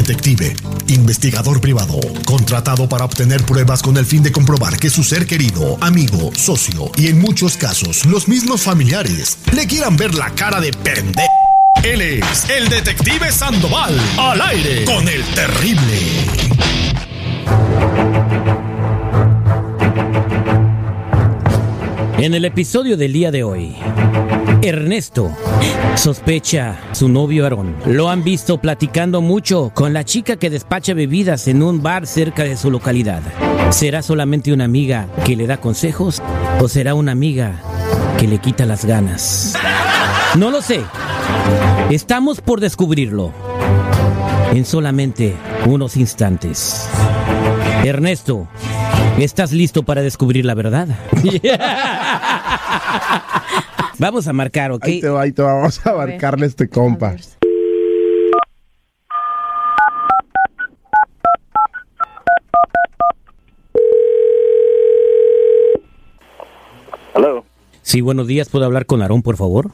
Detective, investigador privado, contratado para obtener pruebas con el fin de comprobar que su ser querido, amigo, socio y en muchos casos los mismos familiares le quieran ver la cara de pende. Él es el Detective Sandoval, al aire con el terrible. En el episodio del día de hoy, Ernesto sospecha su novio Aarón. Lo han visto platicando mucho con la chica que despacha bebidas en un bar cerca de su localidad. ¿Será solamente una amiga que le da consejos o será una amiga que le quita las ganas? No lo sé. Estamos por descubrirlo en solamente unos instantes. Ernesto, ¿estás listo para descubrir la verdad? Vamos a marcar, ¿ok? Ahí te va, ahí te va. Vamos a marcarle a este compa. Hello. Sí, buenos días. ¿Puedo hablar con Aarón, por favor?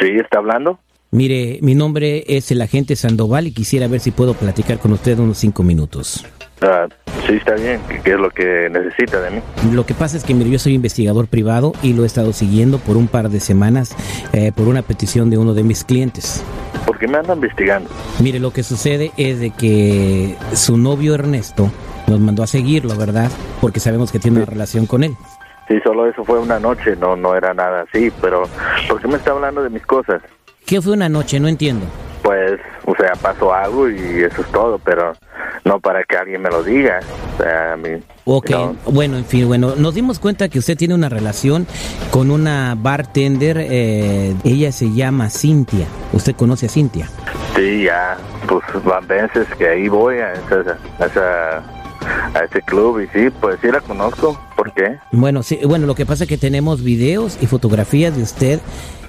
Sí, está hablando. Mire, mi nombre es el agente Sandoval y quisiera ver si puedo platicar con usted unos cinco minutos. Ah, sí, está bien. ¿Qué, es lo que necesita de mí? Lo que pasa es que mire, yo soy investigador privado y lo he estado siguiendo por un par de semanas eh, por una petición de uno de mis clientes. ¿Por qué me anda investigando? Mire, lo que sucede es de que su novio Ernesto nos mandó a seguirlo, ¿verdad? Porque sabemos que tiene una relación con él. Sí, solo eso fue una noche, no, no era nada así, pero ¿por qué me está hablando de mis cosas? ¿Qué fue una noche? No entiendo. Pues, o sea, pasó algo y eso es todo, pero no para que alguien me lo diga. O sea, mí... Ok, no. bueno, en fin, bueno, nos dimos cuenta que usted tiene una relación con una bartender, eh, ella se llama Cintia. ¿Usted conoce a Cintia? Sí, ya, pues van veces que ahí voy a, esa, a, esa, a ese club y sí, pues sí la conozco. ¿Por qué? Bueno, sí, bueno, lo que pasa es que tenemos videos y fotografías de usted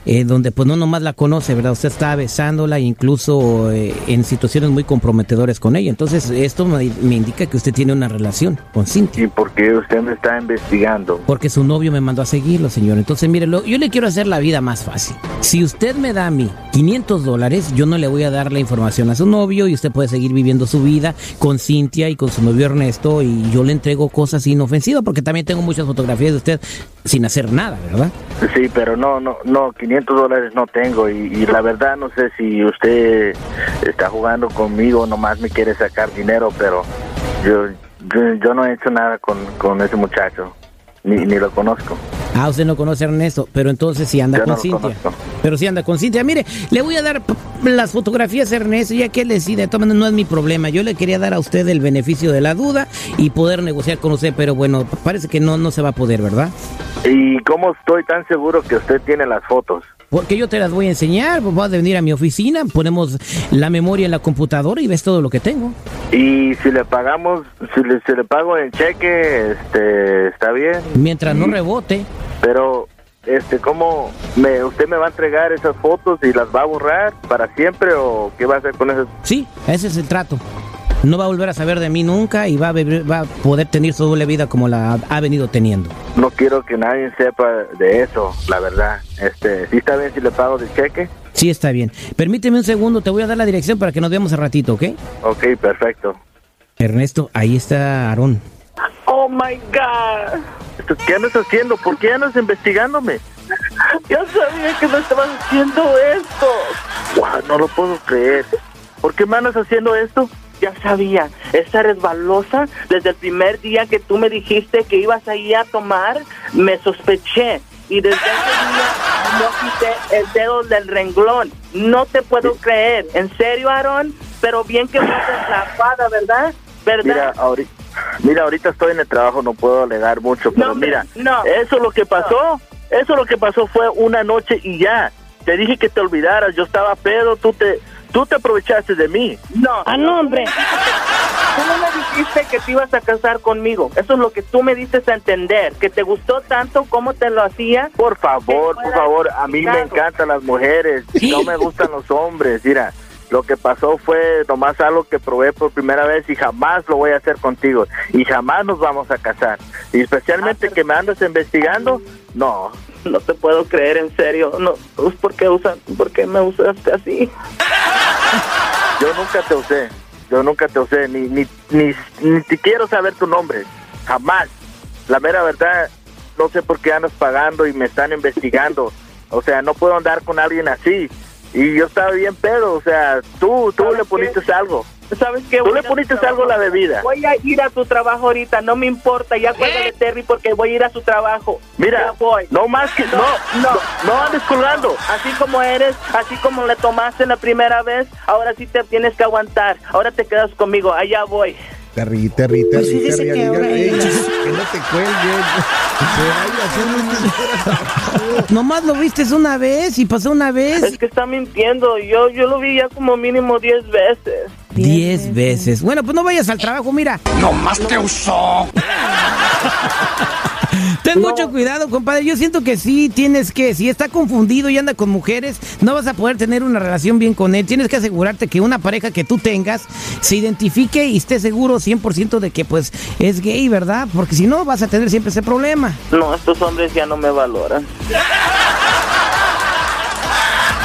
eh, donde pues no nomás la conoce, ¿verdad? Usted está besándola incluso eh, en situaciones muy comprometedoras con ella. Entonces esto me, me indica que usted tiene una relación con Cintia. ¿Y por qué usted me está investigando? Porque su novio me mandó a seguirlo, señor. Entonces, mire, lo- yo le quiero hacer la vida más fácil. Si usted me da a mí 500 dólares, yo no le voy a dar la información a su novio y usted puede seguir viviendo su vida con Cintia y con su novio Ernesto y yo le entrego cosas inofensivas porque también tengo muchas fotografías de usted sin hacer nada, ¿verdad? Sí, pero no, no, no, 500 dólares no tengo y, la verdad no sé si usted está jugando conmigo, nomás me quiere sacar dinero, pero yo, yo, yo no he hecho nada con, con ese muchacho, ni, ni lo conozco. Ah, usted no conoce a Ernesto, pero entonces sí anda Yo con no Cintia. Pero sí anda con Cintia. Mire, le voy a dar las fotografías a Ernesto, ya que él decide. Maneras, no es mi problema. Yo le quería dar a usted el beneficio de la duda y poder negociar con usted, pero bueno, parece que no, no se va a poder, ¿verdad? ¿Y cómo estoy tan seguro que usted tiene las fotos? Porque yo te las voy a enseñar, pues, vas a venir a mi oficina, ponemos la memoria en la computadora y ves todo lo que tengo. Y si le pagamos, si le, si le pago en cheque, este, está bien. Mientras no Y- rebote. Pero, este, ¿cómo me, usted me va a entregar esas fotos y las va a borrar para siempre o qué va a hacer con esas? Sí, ese es el trato. No va a volver a saber de mí nunca y va a, beber- va a poder tener su doble vida como la ha- venido teniendo. No quiero que nadie sepa de eso, la verdad. Este, ¿sí está bien si le pago de cheque? Sí, está bien. Permíteme un segundo, te voy a dar la dirección para que nos veamos a ratito, ¿ok? Ok, perfecto. Ernesto, ahí está Aarón. Oh my God. ¿Qué andas haciendo? ¿Por qué andas investigándome? Ya sabía que me estabas haciendo esto. Wow, no lo puedo creer. ¿Por qué me andas haciendo esto? Ya sabía, esa resbalosa, desde el primer día que tú me dijiste que ibas ahí a tomar, me sospeché. Y desde ese día no quité el dedo del renglón. No te puedo creer. ¿En serio, Aaron? Pero bien que haces la fada, ¿verdad? Mira, ¿Verdad? ahorita, mira, ahorita estoy en el trabajo, no puedo alegar mucho, pero No, mira, no. eso lo que pasó, eso lo que pasó fue una noche y ya. Te dije que te olvidaras, yo estaba pedo, tú te, tú te aprovechaste de mí. No. Ah, no, hombre. Tú no me dijiste que te ibas a casar conmigo. Eso es lo que tú me diste a entender. Que te gustó tanto como te lo hacía. Por favor, por favor, a mí me encantan las mujeres, no me gustan los hombres, mira. Lo que pasó fue nomás algo que probé por primera vez y jamás lo voy a hacer contigo. Y jamás nos vamos a casar. Y especialmente que me andas investigando, no. No te puedo creer, en serio. No, ¿por qué, usan, ¿por qué me usaste así? Yo nunca te usé. yo nunca te usé, ni, ni, ni, ni te quiero saber tu nombre, jamás. La mera verdad, no sé por qué andas pagando y me están investigando. O sea, no puedo andar con alguien así. Y yo estaba bien pedo, o sea, tú, tú le poniste algo. ¿Sabes qué? Tú Voy le poniste algo a la bebida. Voy a ir a tu trabajo ahorita, no me importa, ya cuélgale Terry porque voy a ir a su trabajo. Mira, voy. no más que, no, No, no, no. andes colgando. Así como eres, así como le tomaste la primera vez, ahora sí te tienes que aguantar. Ahora te quedas conmigo, allá voy. Terry, Terry, Pues Terry, Terry, que no te cuelguen. Se vaya haciendo Nomás lo viste una vez y pasó una Es vez. que está mintiendo, yo yo lo vi ya como mínimo 10 veces. Diez veces. Bueno, pues no vayas al trabajo, mira. ¡No más te usó! Ten mucho cuidado, compadre. Yo siento que sí tienes que, si está confundido y anda con mujeres, no vas a poder tener una relación bien con él. Tienes que asegurarte que una pareja que tú tengas se identifique y esté seguro 100% de que pues es gay, ¿verdad? Porque si no vas a tener siempre ese problema. No, estos hombres ya no me valoran.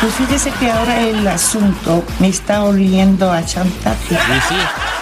Pues fíjese que ahora el asunto me está oliendo a chantaje. Sí, sí.